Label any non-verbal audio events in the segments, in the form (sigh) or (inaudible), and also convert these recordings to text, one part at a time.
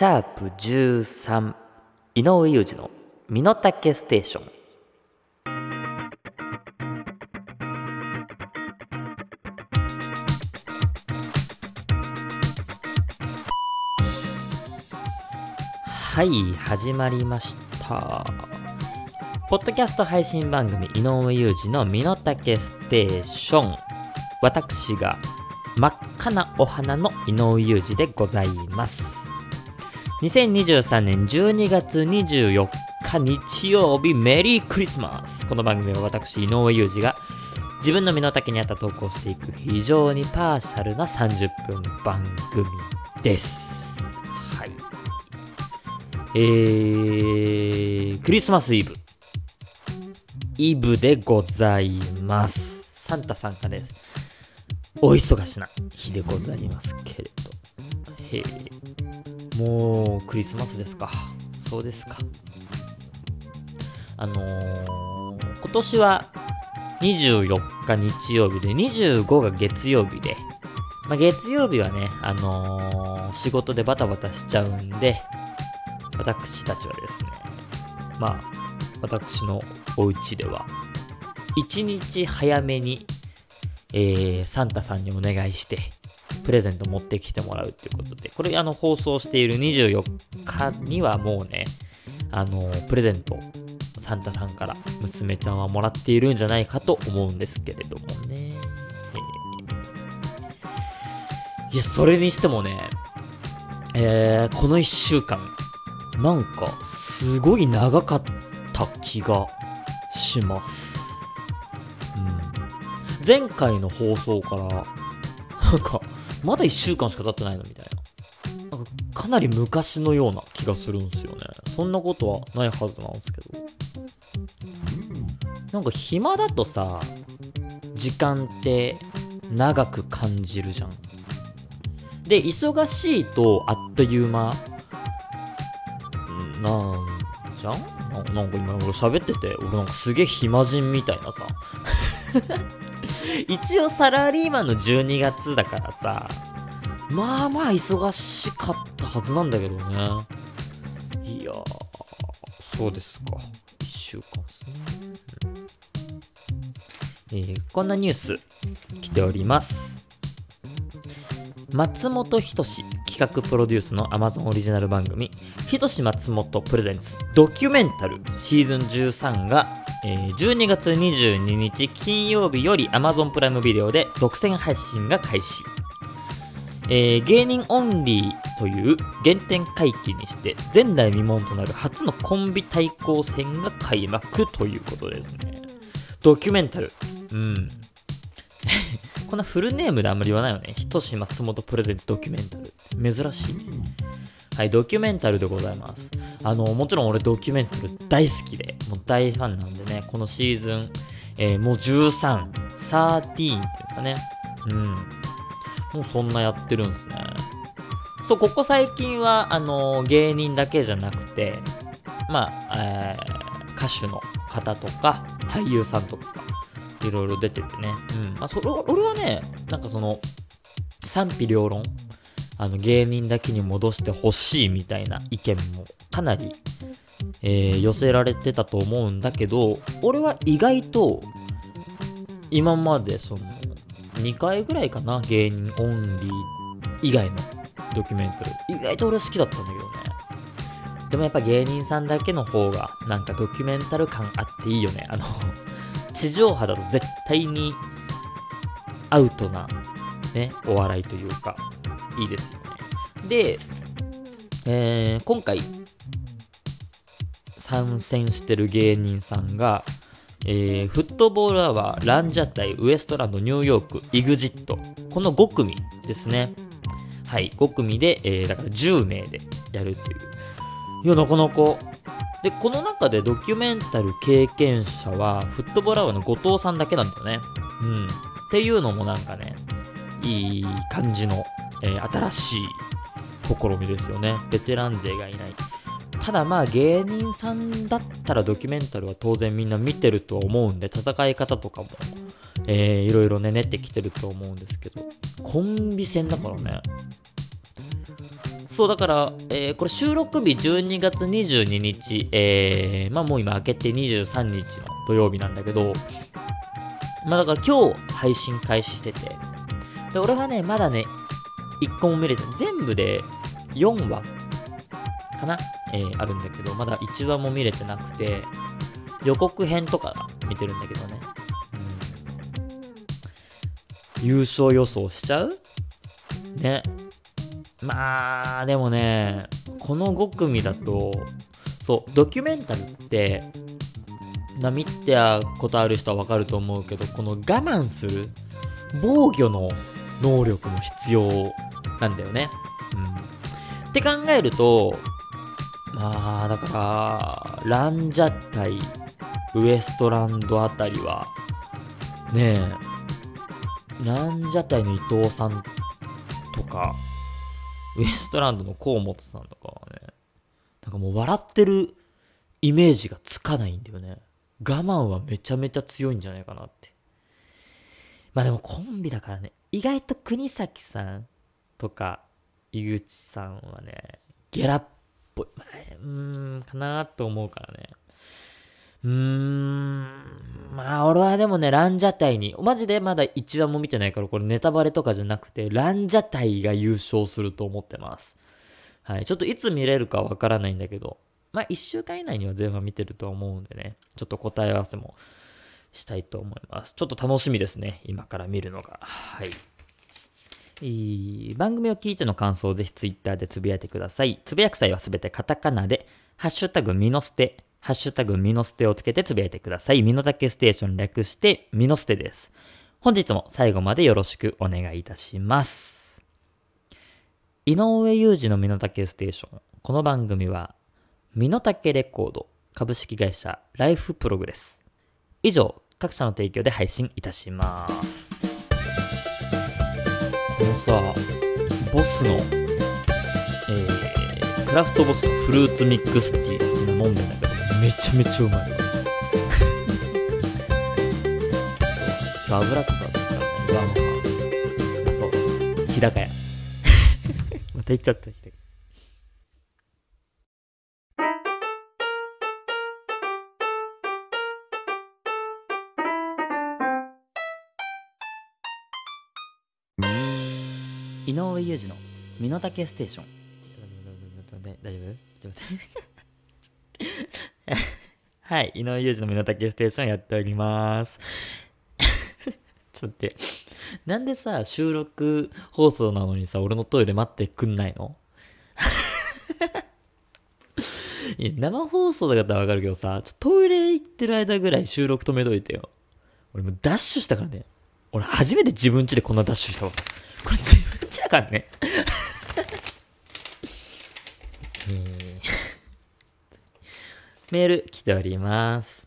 シャープ13井上裕二の身の丈ステーション。はい始まりました。ポッドキャスト配信番組井上裕二の身の丈ステーション。私が真っ赤なお花の井上裕二でございます。2023年12月24日日曜日メリークリスマス。この番組は私井上裕二が自分の身の丈に合った投稿していく非常にパーシャルな30分番組です。はい。えー、クリスマスイブ。イブでございます。サンタさんがですお忙しな日でございますけれど。へえもうクリスマスですか。そうですか。あのー、今年は24日日曜日で25が月曜日で、まあ、月曜日はね、あのー、仕事でバタバタしちゃうんで、私たちはですね、まあ、私のお家では、1日早めに、えー、サンタさんにお願いして、プレゼント持ってきてもらうっていうことで、これあの放送している24日にはもうね、あの、プレゼント、サンタさんから娘ちゃんはもらっているんじゃないかと思うんですけれどもね。いや、それにしてもね、えー、この1週間、なんか、すごい長かった気がします。うん。前回の放送から、なんか、まだ1週間しか経ってないのみたいな。なんか、かなり昔のような気がするんすよね。そんなことはないはずなんですけど。なんか暇だとさ、時間って長く感じるじゃん。で、忙しいとあっという間、なんじゃん？ななんか今俺喋ってて、俺なんかすげえ暇人みたいなさ。(laughs) 一応サラリーマンの12月だからさ、まあまあ忙しかったはずなんだけどね。いや、そうですか。1週間ですね。えー、こんなニュース来ております。松本人志企画プロデュースの Amazon オリジナル番組、人志松本プレゼンツドキュメンタルシーズン13が、え、12月22日金曜日より Amazon プライムビデオで独占配信が開始。えー、芸人オンリーという原点回帰にして前代未聞となる初のコンビ対抗戦が開幕ということですね。ドキュメンタル。うん。(laughs) こんなフルネームであんまり言わないよね。ひとし松本プレゼンツドキュメンタル。珍しい。はい、ドキュメンタルでございます。あの、もちろん俺ドキュメンタル大好きで、もう大ファンなんでね、このシーズン、えー、もう13、13っていうんですかね。うん。もうそんなやってるんですね。そう、ここ最近は、あの、芸人だけじゃなくて、まあ、えー、歌手の方とか、俳優さんとか、いろいろ出ててね。うん。まあ、それ、俺はね、なんかその、賛否両論、あの、芸人だけに戻してほしいみたいな意見もかなり、えー、寄せられてたと思うんだけど、俺は意外と、今までその、2回ぐらいかな、芸人オンリー以外のドキュメンタル。意外と俺好きだったんだけどね。でもやっぱ芸人さんだけの方が、なんかドキュメンタル感あっていいよね。あの、(laughs) 地上波だと絶対にアウトな、ね、お笑いというか、いいですよ。で、えー、今回、参戦してる芸人さんが、えー、フットボールアワー、ランジャタイ、ウエストランド、ニューヨーク、イグジット。この5組ですね。はい、5組で、えー、だから10名でやるっていう。いや、なかなか。で、この中でドキュメンタル経験者は、フットボールアワーの後藤さんだけなんだよね。うん。っていうのもなんかね、いい感じの、えー、新しい試みですよね。ベテラン勢がいない。ただまあ芸人さんだったらドキュメンタルは当然みんな見てるとは思うんで、戦い方とかも、えー、いろいろね、練ってきてると思うんですけど、コンビ戦だからね。そう、だから、えーこれ収録日12月22日、えー、まあもう今明けて23日の土曜日なんだけど、まあだから今日配信開始してて、で、俺はね、まだね、1個も見れて、全部で4話かな？えー、あるんだけど、まだ1話も見れてなくて、予告編とか見てるんだけどね。うん、優勝予想しちゃう？ね。まあ、でもね、この5組だと、そう、ドキュメンタルって、まあ見てたことある人はわかると思うけど、この我慢する防御の能力も必要なんだよね。って考えると、まあ、だから、ランジャタイ、ウエストランドあたりは、ねえ、ランジャタイの伊藤さんとか、ウエストランドの河本さんとかはね、なんかもう笑ってるイメージがつかないんだよね。我慢はめちゃめちゃ強いんじゃないかなって。まあでもコンビだからね、意外と国崎さんとか井口さんはね、ゲラっぽい。うーん、かなと思うからね。うーん、まあ俺はでもね、ランジャタイに、マジでまだ1話も見てないから、これネタバレとかじゃなくて、ランジャタイが優勝すると思ってます。はい。ちょっといつ見れるかわからないんだけど、まあ1週間以内には全話見てると思うんでね、ちょっと答え合わせもしたいと思います。ちょっと楽しみですね。今から見るのが。はい。番組を聞いての感想をぜひツイッターでつぶやいてください。つぶやく際はすべてカタカナで、ハッシュタグミノステ、ハッシュタグミノステをつけてつぶやいてください。ミノタケステーション略してミノステです。本日も最後までよろしくお願いいたします。井上裕二のミノタケステーション。この番組は、ミノタケレコード株式会社ライフプログレス。以上、各社の提供で配信いたします。さ、ボスの、えー、クラフトボスのフルーツミックスティー。っていうの飲んでんだけど、めちゃめちゃうまい。(laughs) 油とかだったらね、うわ、もう、そう、日高屋。(laughs) また言っちゃった、井上裕二の身の丈ステーション。大丈夫？ちょっと待って。(laughs) はい、井上裕二の身の丈ステーションやっております。ちょっと待って。なんでさ、収録放送なのにさ、俺のトイレ待ってくんないの？(laughs) いや、生放送だったらわかるけどさ、ちょトイレ行ってる間ぐらい収録止めといてよ。俺もうダッシュしたからね。俺初めて自分家でこんなダッシュしたわ。これ自分家だからね。メール来ております。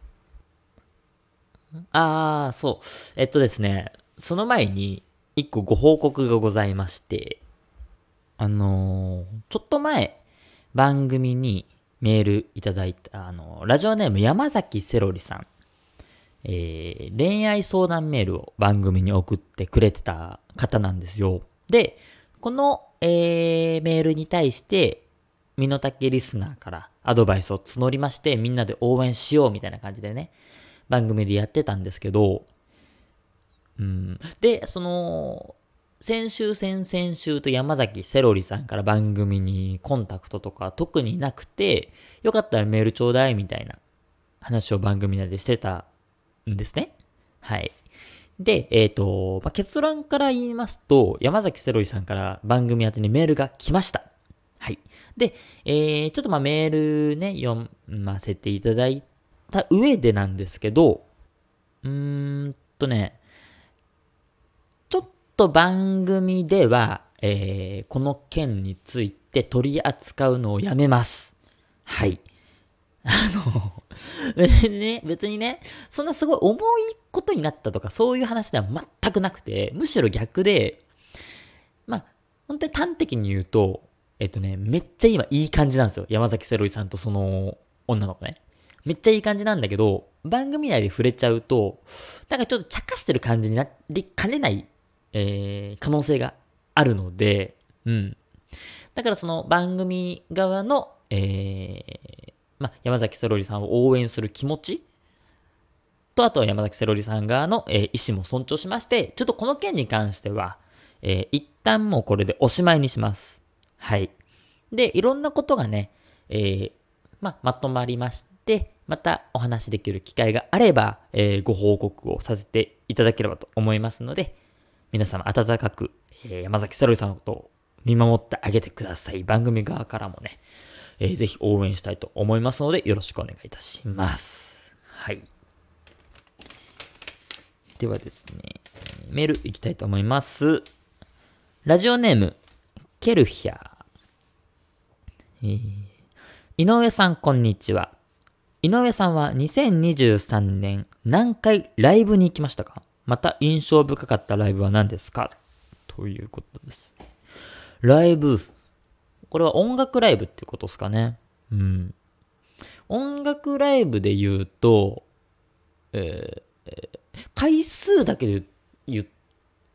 あー、そう。えっとですね、その前に一個ご報告がございまして、あのーちょっと前、番組にメールいただいた、あのーラジオネーム山崎セロリさん。えー恋愛相談メールを番組に送ってくれてた方なんですよ。で、この、えーメールに対して、身の丈リスナーからアドバイスを募りまして、みんなで応援しようみたいな感じでね、番組でやってたんですけど、うん。で、その、先週、先々週と山崎セロリさんから番組にコンタクトとか特になくて、よかったらメールちょうだいみたいな話を番組内でしてたんですね。はい。で、えっ、と、まあ、結論から言いますと、山崎セロリさんから番組宛てにメールが来ました。はい。で、えー、ちょっとまあメールね、読ませていただいた上でなんですけど、うーんとね、ちょっと番組では、えー、この件について取り扱うのをやめます。はい。あの、別 (laughs) にね、別にね、そんなすごい重いことになったとか、そういう話では全くなくて、むしろ逆で、まあ、本当に端的に言うと、えっとね、めっちゃ今いい感じなんですよ。山崎セロリさんとその女の子ね。めっちゃいい感じなんだけど、番組内で触れちゃうと、なんかちょっと茶化してる感じになりかねない、えー、可能性があるので、うん。だからその番組側の、えー、まあ、山崎セロリさんを応援する気持ち？と、あとは山崎セロリさん側の、えー、意思も尊重しまして、ちょっとこの件に関しては、えー、一旦もうこれでおしまいにします。はい。で、いろんなことがね、えー、まあ、まとまりまして、またお話しできる機会があれば、えー、ご報告をさせていただければと思いますので、皆様温かく、えー、山崎サロリさんのことを見守ってあげてください。番組側からもね、えー、ぜひ応援したいと思いますので、よろしくお願いいたします。はい。ではですね、メールいきたいと思います。ラジオネーム、ケルヒャー。えー、井上さん、こんにちは。井上さんは2023年何回ライブに行きましたか？また印象深かったライブは何ですか？ということです。ライブ。これは音楽ライブってことですかね。うん。音楽ライブで言うと、えー、回数だけで言っ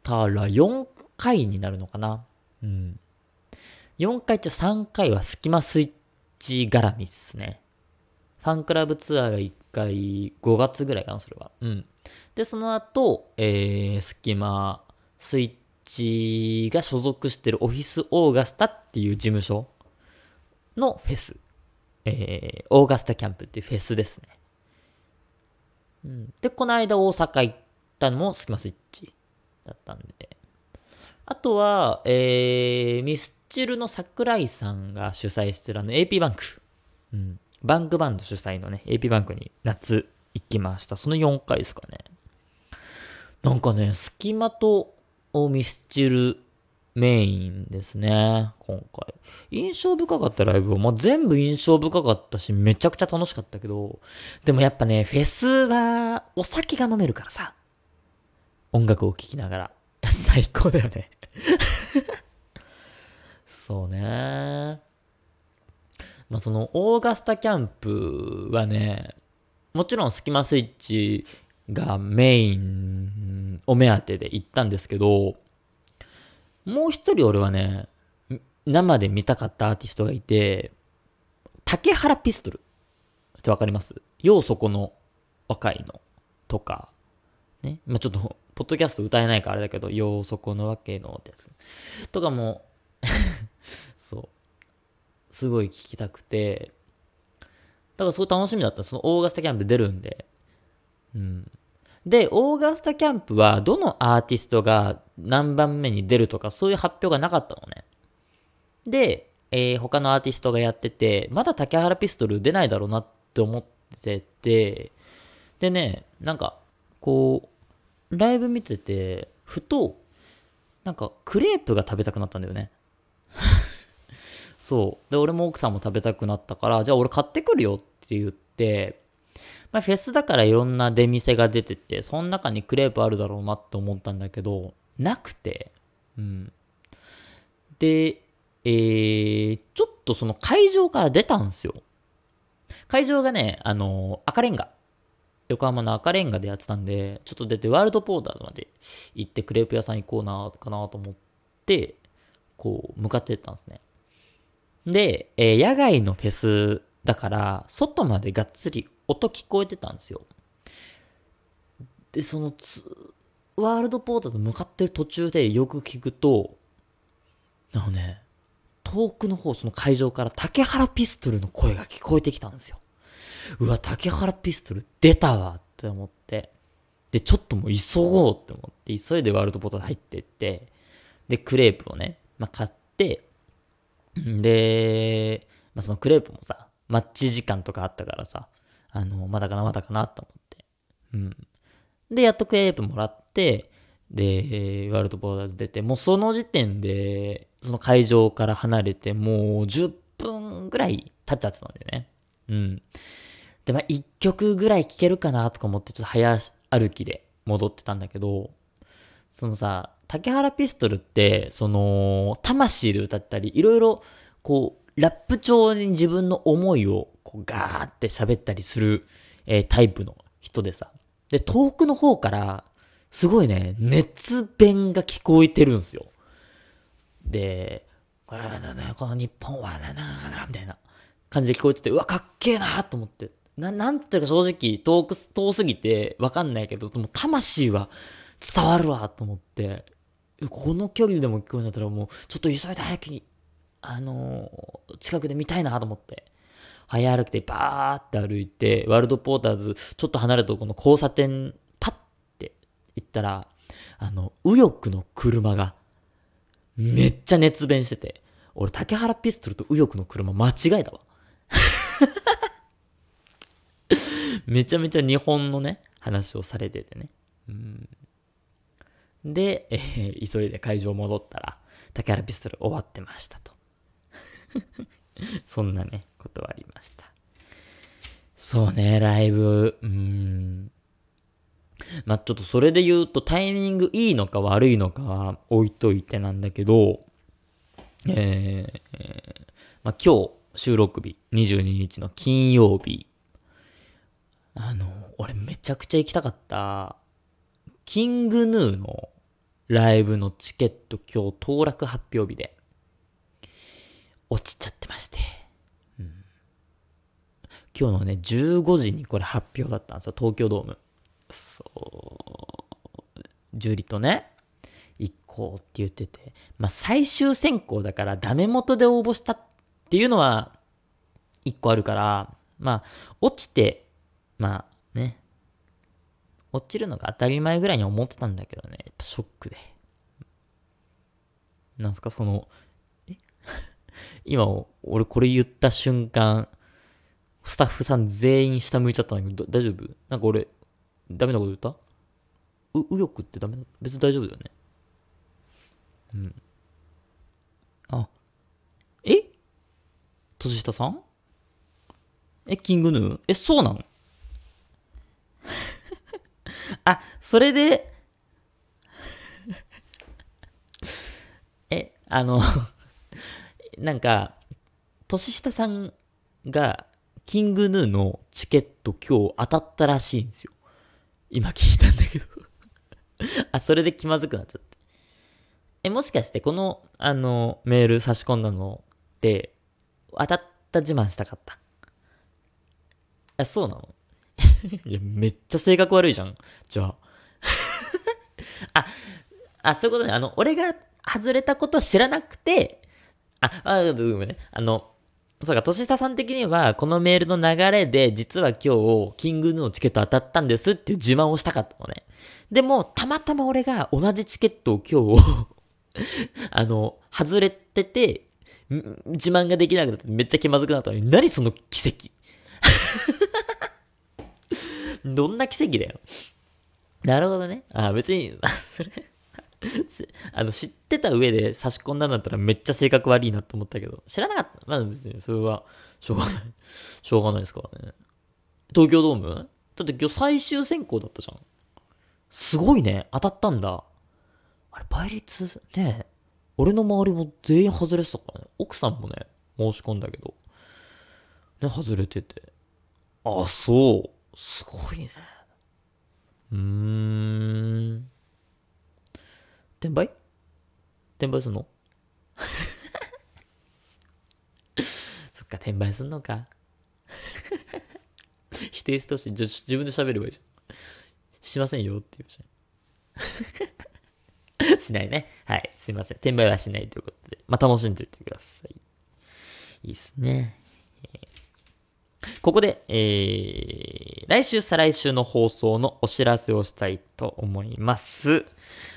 たら4回になるのかな。うん。4回と3回はスキマスイッチ絡みっすね。ファンクラブツアーが1回5月ぐらいかな、それは。うん。で、その後、えー、スキマスイッチが所属してるオフィスオーガスタっていう事務所のフェス。えー、オーガスタキャンプっていうフェスですね。うん、で、この間大阪行ったのもスキマスイッチだったんで。あとは、えー、ミスチルの桜井さんが主催してるあの AP バンク。うん。バンクバンド主催のね、AP バンクに夏行きました。その4回ですかね。なんかね、スキマとミスチルメインですね、今回。印象深かったライブは、まあ、全部印象深かったし、めちゃくちゃ楽しかったけど、でもやっぱね、フェスはお酒が飲めるからさ、音楽を聴きながら。(laughs) 最高だよね (laughs) そうね。まあ、そのオーガスタキャンプはね、もちろんスキマスイッチがメインお目当てで行ったんですけど、もう一人俺はね、生で見たかったアーティストがいて、竹原ピストルってわかります？ようそこの若いのとか、ね。まあ、ちょっと、ポッドキャスト歌えないからあれだけど、ようそこのわけのってやつ。とかも (laughs) そう。すごい聞きたくて、だからすごい楽しみだった。そのオーガスタキャンプ出るんで。うん。で、オーガスタキャンプはどのアーティストが何番目に出るとかそういう発表がなかったのね。で、えー、他のアーティストがやってて、まだ竹原ピストル出ないだろうなって思ってて、でね、なんか、こう、ライブ見てて、ふと、なんか、クレープが食べたくなったんだよね。(laughs) そう。で、俺も奥さんも食べたくなったから、じゃあ俺買ってくるよって言って、まあ、フェスだからいろんな出店が出てて、その中にクレープあるだろうなって思ったんだけど、なくて、うん。で、えー、ちょっとその会場から出たんですよ。会場がね、あの赤レンガ。横浜の赤レンガでやってたんで、ちょっと出てワールドポーターまで行ってクレープ屋さん行こうな、かなと思って、こう、向かってったんですね。で、えー、野外のフェスだから、外までがっつり音聞こえてたんですよ。で、そのワールドポーターと向かってる途中でよく聞くと、あのね、遠くの方、その会場から竹原ピストルの声が聞こえてきたんですよ。うわ、竹原ピストル出たわって思って。で、ちょっともう急ごうって思って、急いでワールドポーター入ってって、で、クレープをね、まあ、買って、で、まあ、そのクレープもさ、マッチ時間とかあったからさ、あの、まだかな、まだかなと思って。うん。で、やっとクレープもらって、で、ワールドボーダーズ出て、もうその時点で、その会場から離れて、もう10分ぐらい経っちゃってたんだよね。うん。で、まあ、1曲ぐらい聴けるかなとか思って、ちょっと早歩きで戻ってたんだけど、そのさ、竹原ピストルって、その、魂で歌ったり、いろいろ、こう、ラップ調に自分の思いを、こう、ガーって喋ったりする、えー、タイプの人でさ。で、遠くの方から、すごいね、熱弁が聞こえてるんですよ。で、これはね、この日本はね、なな、みたいな感じで聞こえてて、うわ、かっけえなと思って。な、なんていうか正直遠く、遠すぎてわかんないけど、でも魂は伝わるわと思って、この距離でも聞こえるんだったらもう、ちょっと急いで早くに、あのー、近くで見たいなと思って。早歩きでバーって歩いて、ワールドポーターズ、ちょっと離れたとこの交差点、パッて行ったら、あの、右翼の車が、めっちゃ熱弁してて、俺、竹原ピストルと右翼の車間違えたわ。(laughs) めちゃめちゃ日本のね、話をされててね。うん、で、えー、急いで会場戻ったら、竹原ピストル終わってましたと。(laughs) そんなね、ことはありました。そうね、ライブ、うん。まあ、ちょっとそれで言うとタイミングいいのか悪いのかは置いといてなんだけど、えー、まあ、今日収録日、22日の金曜日、あの、俺めちゃくちゃ行きたかった、キングヌーのライブのチケット今日当落発表日で、落ちちゃってまして。うん、今日のね、15時にこれ発表だったんですよ、東京ドーム。そう、ジュリとね、行こうって言ってて、まあ最終選考だからダメ元で応募したっていうのは、一個あるから、まあ、落ちて、まあね、落ちるのが当たり前ぐらいに思ってたんだけどね、やっぱショックで。なんすか、その、今、俺これ言った瞬間、スタッフさん全員下向いちゃったんだけど、大丈夫？なんか俺、ダメなこと言った？う、右翼ってダメだ？別に大丈夫だよね。うん。あ。え？年下さん？え、キングヌー？え、そうなの (laughs) あ、それでえ、あのなんか、年下さんが、キングヌーのチケット今日当たったらしいんですよ。今聞いたんだけど (laughs) あ、それで気まずくなっちゃって。え、もしかしてこの、あの、メール差し込んだのって、当たった自慢したかった？あ、そうなの？(laughs) いや、めっちゃ性格悪いじゃん。じゃあ。(laughs) あ、あ、そういうことね。あの、俺が外れたことを知らなくて、あ、あ、ごめんね。あの、そうか、年下さん的には、このメールの流れで、実は今日、キングヌーのチケット当たったんですっていう自慢をしたかったのね。でも、たまたま俺が同じチケットを今日 (laughs) あの、外れてて、自慢ができなくなってめっちゃ気まずくなったのに、何その奇跡 (laughs) どんな奇跡だよ。なるほどね。あ、別に、それ (laughs) あの、知ってた上で差し込んだんだったらめっちゃ性格悪いなと思ったけど、知らなかった。まあ別にそれは、しょうがない。(laughs) しょうがないですからね。東京ドーム？だって今日最終選考だったじゃん。すごいね。当たったんだ。あれ、倍率、ね俺の周りも全員外れてたからね。奥さんもね、申し込んだけど。ね、外れてて。あ、そう。すごいね。うーん。転売？転売すんの？(laughs) そっか、転売すんのか。(laughs) 否定してほしい。じゃ、自分で喋ればいいじゃん。しませんよって言うじゃん。(laughs) しないね。はい。すいません。転売はしないということで。まあ、楽しんでいってください。いいっすね。ここで、えー、来週、再来週の放送のお知らせをしたいと思います。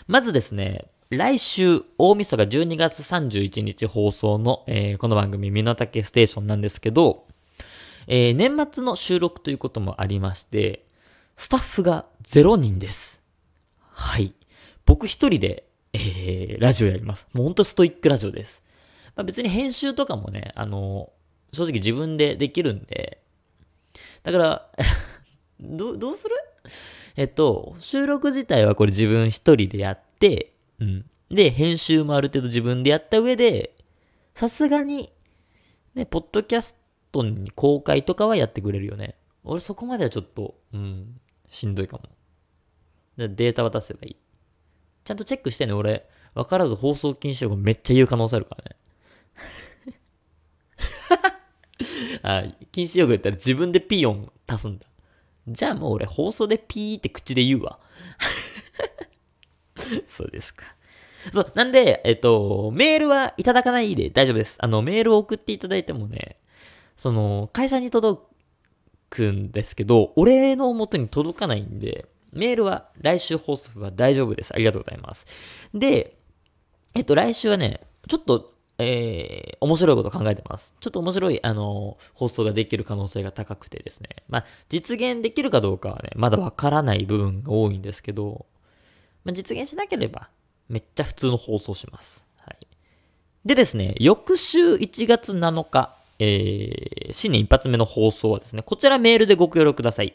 まずですね、来週、大晦日12月31日放送の、えー、この番組、身の丈ステーションなんですけど、えー、年末の収録ということもありまして、スタッフが0人です。はい。僕一人で、えー、ラジオやります。もうほんとストイックラジオです。まあ、別に編集とかもね、あの正直自分でできるんで、だから (laughs) ど、どうする？えっと、収録自体はこれ自分一人でやって、うん。で、編集もある程度自分でやった上で、さすがに、ね、ポッドキャストに公開とかはやってくれるよね。俺そこまではちょっと、うん、しんどいかも。データ渡せばいい。ちゃんとチェックしてね、俺。わからず放送禁止用語めっちゃ言う可能性あるからね。(laughs) あ、禁止用語言ったら自分でピー音足すんだ。じゃあもう俺放送でピーって口で言うわ。(laughs) そうですか。そう、なんで、えっと、メールはいただかないで大丈夫です。あの、メールを送っていただいてもね、その、会社に届くんですけど、俺の元に届かないんで、メールは来週放送は大丈夫です。ありがとうございます。で、えっと、来週はね、ちょっと、えー、面白いこと考えてます。ちょっと面白い、あのー、放送ができる可能性が高くてですね。まあ、実現できるかどうかはね、まだわからない部分が多いんですけど、まあ、実現しなければ、めっちゃ普通の放送します。はい。でですね、翌週1月7日、えー、新年一発目の放送はですね、こちらメールでご協力ください。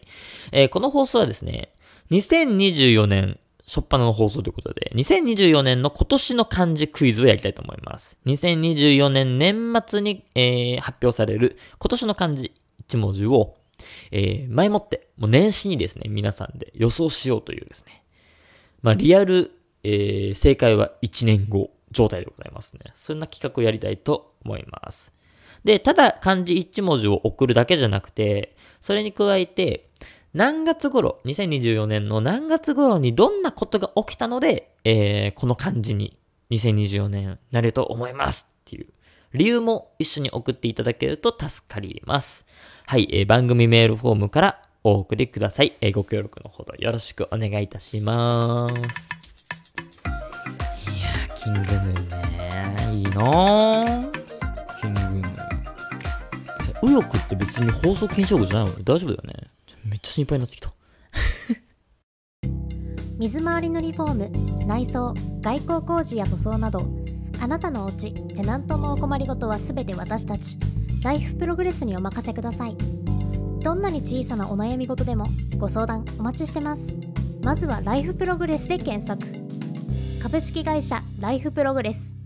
えー、この放送はですね、2024年、初っ端の放送ということで、2024年の今年の漢字クイズをやりたいと思います。2024年年末に、えー、発表される今年の漢字1文字を、えー、前もって、もう年始にですね、皆さんで予想しようというですね、まあ、リアルえー、正解は1年後状態でございますね。そんな企画をやりたいと思います。で、ただ漢字1文字を送るだけじゃなくて、それに加えて、何月頃、2024年の何月頃にどんなことが起きたので、えー、この漢字に2024年なると思いますっていう理由も一緒に送っていただけると助かります。はい、えー、番組メールフォームからお送りください。えー、ご協力のほどよろしくお願いいたします。いやーキングヌーね。いいなぁ。キングヌー。右翼って別に放送禁止用語じゃないの大丈夫だよね。めっちゃ心配になってきた。(laughs) 水回りのリフォーム、内装、外交工事や塗装など、あなたのお家、テナントのお困りごとはすべて私たち、ライフプログレスにお任せください。どんなに小さなお悩み事でもご相談お待ちしてます。まずはライフプログレスで検索。株式会社ライフプログレス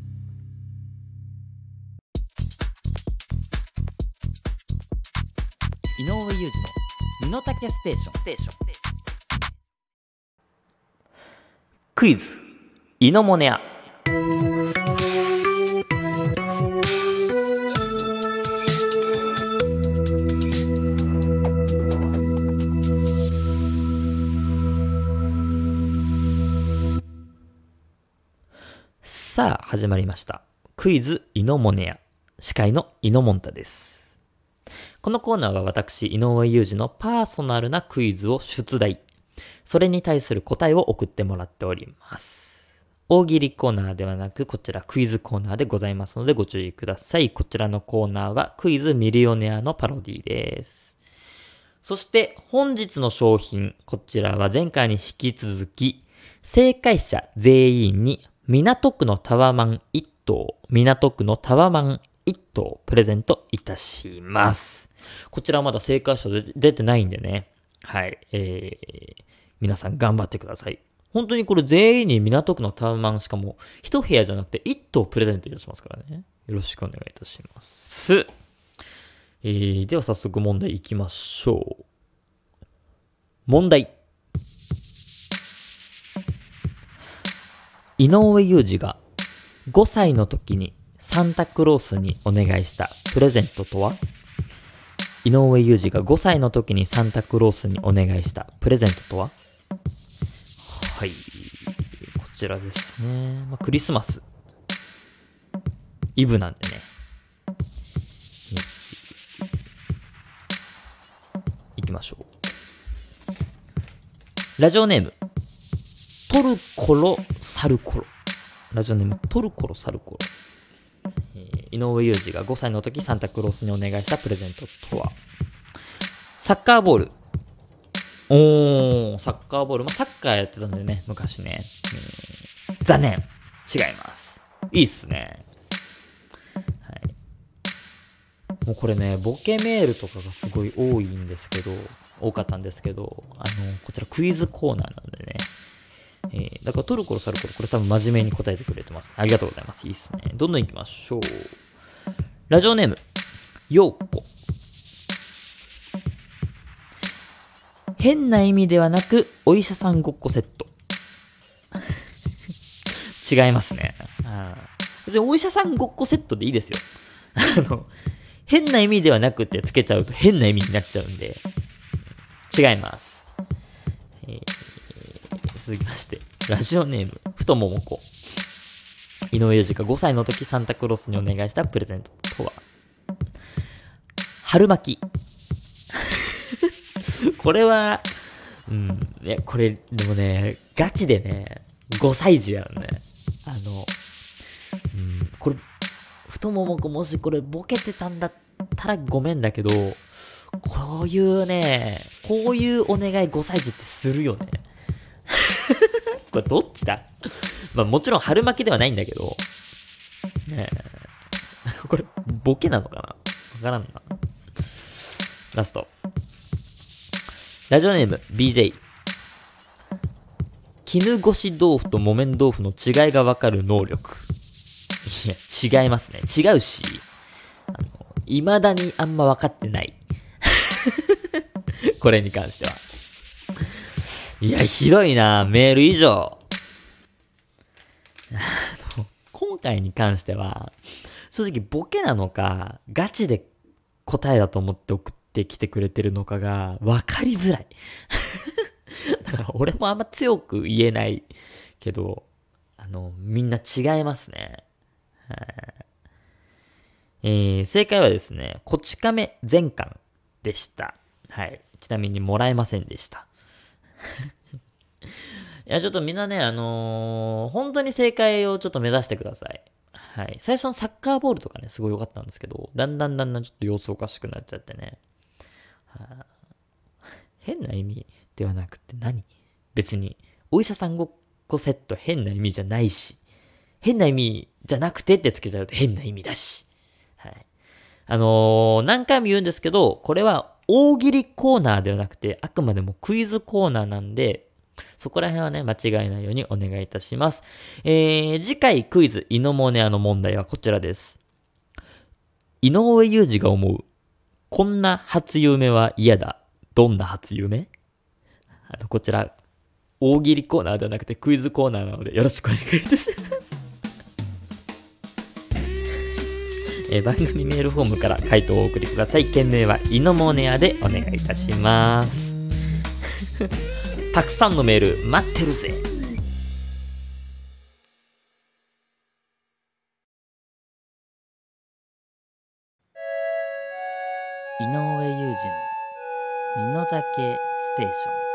井上裕二の身の丈ステーションステーションクイズイノモネアさあ、始まりました。クイズ、イノモネア。司会のイノモンタです。このコーナーは私、井上裕二のパーソナルなクイズを出題。それに対する答えを送ってもらっております。大喜利コーナーではなく、こちらクイズコーナーでございますのでご注意ください。こちらのコーナーはクイズミリオネアのパロディです。そして本日の商品、こちらは前回に引き続き、正解者全員に港区のタワマン1棟、港区のタワマン1棟プレゼントいたします。こちらはまだ正解者出てないんでね。はい。えー、皆さん頑張ってください。本当にこれ全員に港区のタワマンしかも一部屋じゃなくて1棟プレゼントいたしますからね。よろしくお願いいたします。えー、では早速問題いきましょう。問題。井上裕二が5歳の時にサンタクロースにお願いしたプレゼントとは？井上裕二が5歳の時にサンタクロースにお願いしたプレゼントとは？はい。こちらですね。まあ、クリスマス。イブなんでね。いきましょう。ラジオネーム、トルコロサルコロ。ラジオネームトルコロサルコロ。井上裕二が5歳の時サンタクロースにお願いしたプレゼントとは？サッカーボール。おー、サッカーボール。まあ、サッカーやってたんでね、昔ね。えー、残念。違います。いいっすね。はい。もうこれね、ボケメールとかがすごい多いんですけど、多かったんですけど、あの、こちらクイズコーナーなんでね、えー、だからトルコロサルコロ、これ多分真面目に答えてくれてます、ね。ありがとうございます。いいっすね。どんどん行きましょう。ラジオネーム、ようこ。変な意味ではなく、お医者さんごっこセット。違いますね。別にお医者さんごっこセットでいいですよ。あの、変な意味ではなくってつけちゃうと変な意味になっちゃうんで、違います。えー続きまして、ラジオネーム、ふとももこ。井上裕二が5歳の時サンタクロースにお願いしたプレゼントとは？春巻き。(laughs) これは、うん、いや、これ、でもね、ガチでね、5歳児やんね。あの、うん、これ、太ももこもしこれボケてたんだったらごめんだけど、こういうね、こういうお願い5歳児ってするよね。(laughs) これどっちだ？まあもちろん春巻きではないんだけど、ねえ。(laughs) これ、ボケなのかな？わからんな。ラスト。ラジオネーム、BJ。絹ごし豆腐と木綿豆腐の違いがわかる能力。いや、違いますね。違うし、あの、未だにあんま分かってない。(laughs) これに関しては。いや、ひどいなメール以上。あ (laughs) の今回に関しては、正直ボケなのか、ガチで答えだと思って送ってきてくれてるのかが分かりづらい。(laughs) だから俺もあんま強く言えないけど、あの、みんな違いますね。はいえー、正解はですね、こち亀全巻でした。はい。ちなみにもらえませんでした。いや、ちょっとみんなね、あのー本当に正解をちょっと目指してください。はい。最初のサッカーボールとかね、すごい良かったんですけど、だんだんだんだんちょっと様子おかしくなっちゃってね。はあ変な意味ではなくて何？別に、お医者さんごっこセット変な意味じゃないし、変な意味じゃなくてってつけちゃうと変な意味だし。はい。あのー何回も言うんですけど、これは大喜利コーナーではなくて、あくまでもクイズコーナーなんで、そこら辺はね、間違えないようにお願いいたします。えー、次回クイズ、イノモネアの問題はこちらです。井上裕二が思う、こんな初夢は嫌だ。どんな初夢？あの、こちら、大喜利コーナーではなくてクイズコーナーなのでよろしくお願いいたします。え番組メールフォームから回答をお送りください。件名はイノモネアでお願いいたします。(laughs) たくさんのメール待ってるぜ。井上裕二の身の丈ステーション。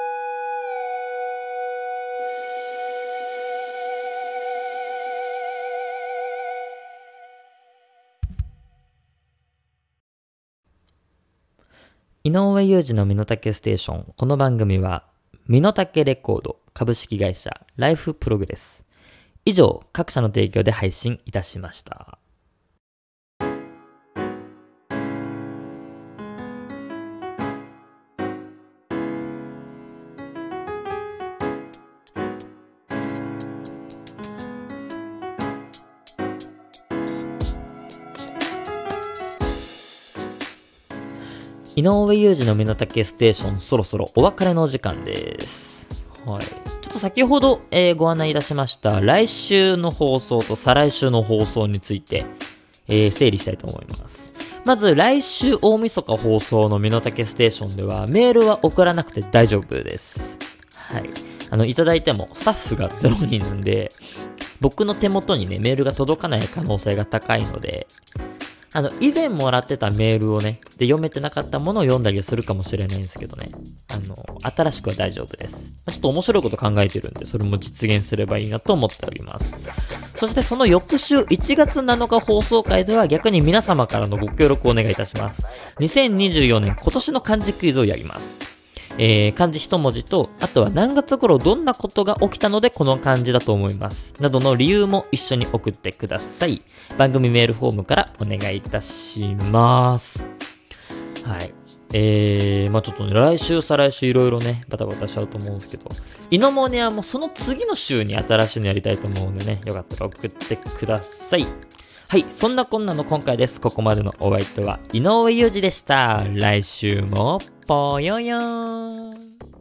井上裕二の身の丈ステーション。この番組は、身の丈レコード株式会社ライフプログレス。以上、各社の提供で配信いたしました。井上裕二の身の丈ステーションそろそろお別れのお時間です。はい。ちょっと先ほど、えーご案内いたしました来週の放送と再来週の放送について、えー整理したいと思います。まず来週大晦日放送の身の丈ステーションではメールは送らなくて大丈夫です。はい。あの、いただいてもスタッフが0人なんで、僕の手元にね、メールが届かない可能性が高いので、あの、以前もらってたメールをね、で、読めてなかったものを読んだりするかもしれないんですけどね。あの、新しくは大丈夫です。まちょっと面白いこと考えてるんで、それも実現すればいいなと思っております。そしてその翌週1月7日放送回では逆に皆様からのご協力をお願いいたします。2024年今年の漢字クイズをやります。えー、漢字一文字と、あとは何月頃どんなことが起きたのでこの漢字だと思います。などの理由も一緒に送ってください。番組メールフォームからお願いいたします。はい。えー、まあちょっとね、来週、再来週いろいろね、バタバタしちゃうと思うんですけど、イノモネアもその次の週に新しいのやりたいと思うんでね、よかったら送ってください。はい、そんなこんなの今回です。ここまでのお相手は井上裕二でした。来週も、ぽよよーん。